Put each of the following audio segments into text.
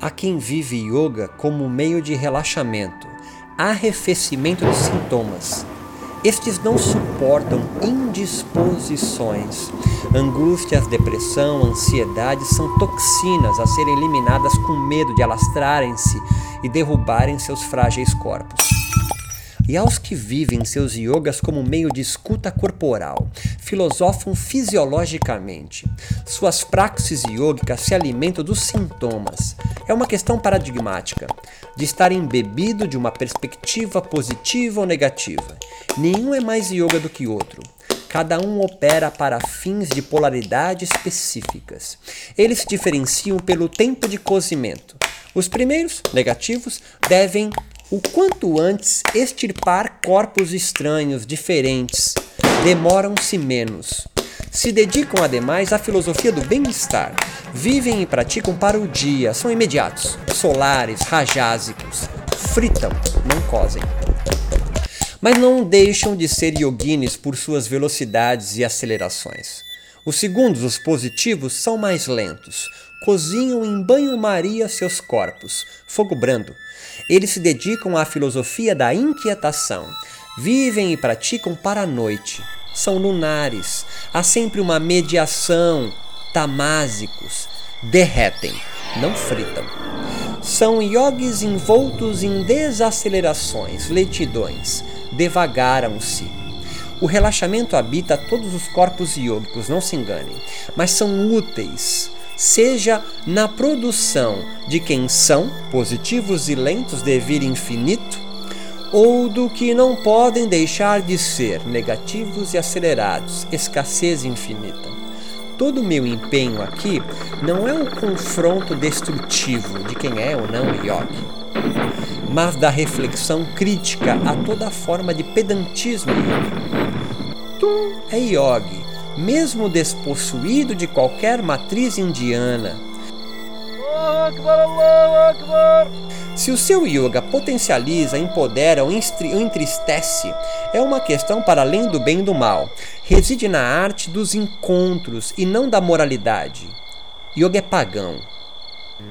Há quem vive yoga como meio de relaxamento, arrefecimento de sintomas. Estes não suportam indisposições. Angústias, depressão, ansiedade são toxinas a serem eliminadas com medo de alastrarem-se e derrubarem seus frágeis corpos e aos que vivem seus yogas como meio de escuta corporal, filosofam fisiologicamente. Suas praxis yogicas se alimentam dos sintomas. É uma questão paradigmática, de estar embebido de uma perspectiva positiva ou negativa. Nenhum é mais yoga do que outro. Cada um opera para fins de polaridade específicas. Eles se diferenciam pelo tempo de cozimento. Os primeiros, negativos, devem o quanto antes extirpar corpos estranhos, diferentes, demoram-se menos. Se dedicam ademais à filosofia do bem-estar. Vivem e praticam para o dia, são imediatos, solares, rajásicos. Fritam, não cozem. Mas não deixam de ser yoginis por suas velocidades e acelerações. Os segundos, os positivos, são mais lentos. Cozinham em banho-maria seus corpos, fogo brando, eles se dedicam à filosofia da inquietação. Vivem e praticam para a noite. São lunares. Há sempre uma mediação. Tamásicos. Derretem, não fritam. São yogis envoltos em desacelerações, letidões. Devagaram-se. O relaxamento habita todos os corpos yogicos, não se enganem, mas são úteis seja na produção de quem são, positivos e lentos de vir infinito, ou do que não podem deixar de ser, negativos e acelerados, escassez infinita. Todo o meu empenho aqui não é um confronto destrutivo de quem é ou não yogi, mas da reflexão crítica a toda forma de pedantismo yogi. Tu é yogi, mesmo despossuído de qualquer matriz indiana. Se o seu yoga potencializa, empodera ou entristece, é uma questão para além do bem e do mal. Reside na arte dos encontros e não da moralidade. Yoga é pagão.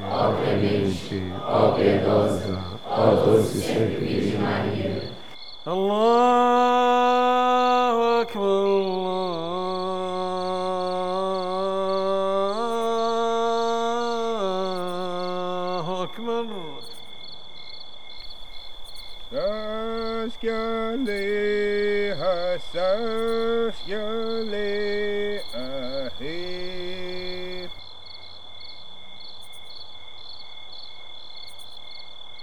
all their ministry, all their gospel, all those. Allahu Akbar. Allahu Akbar. Saskia Leha, Saskia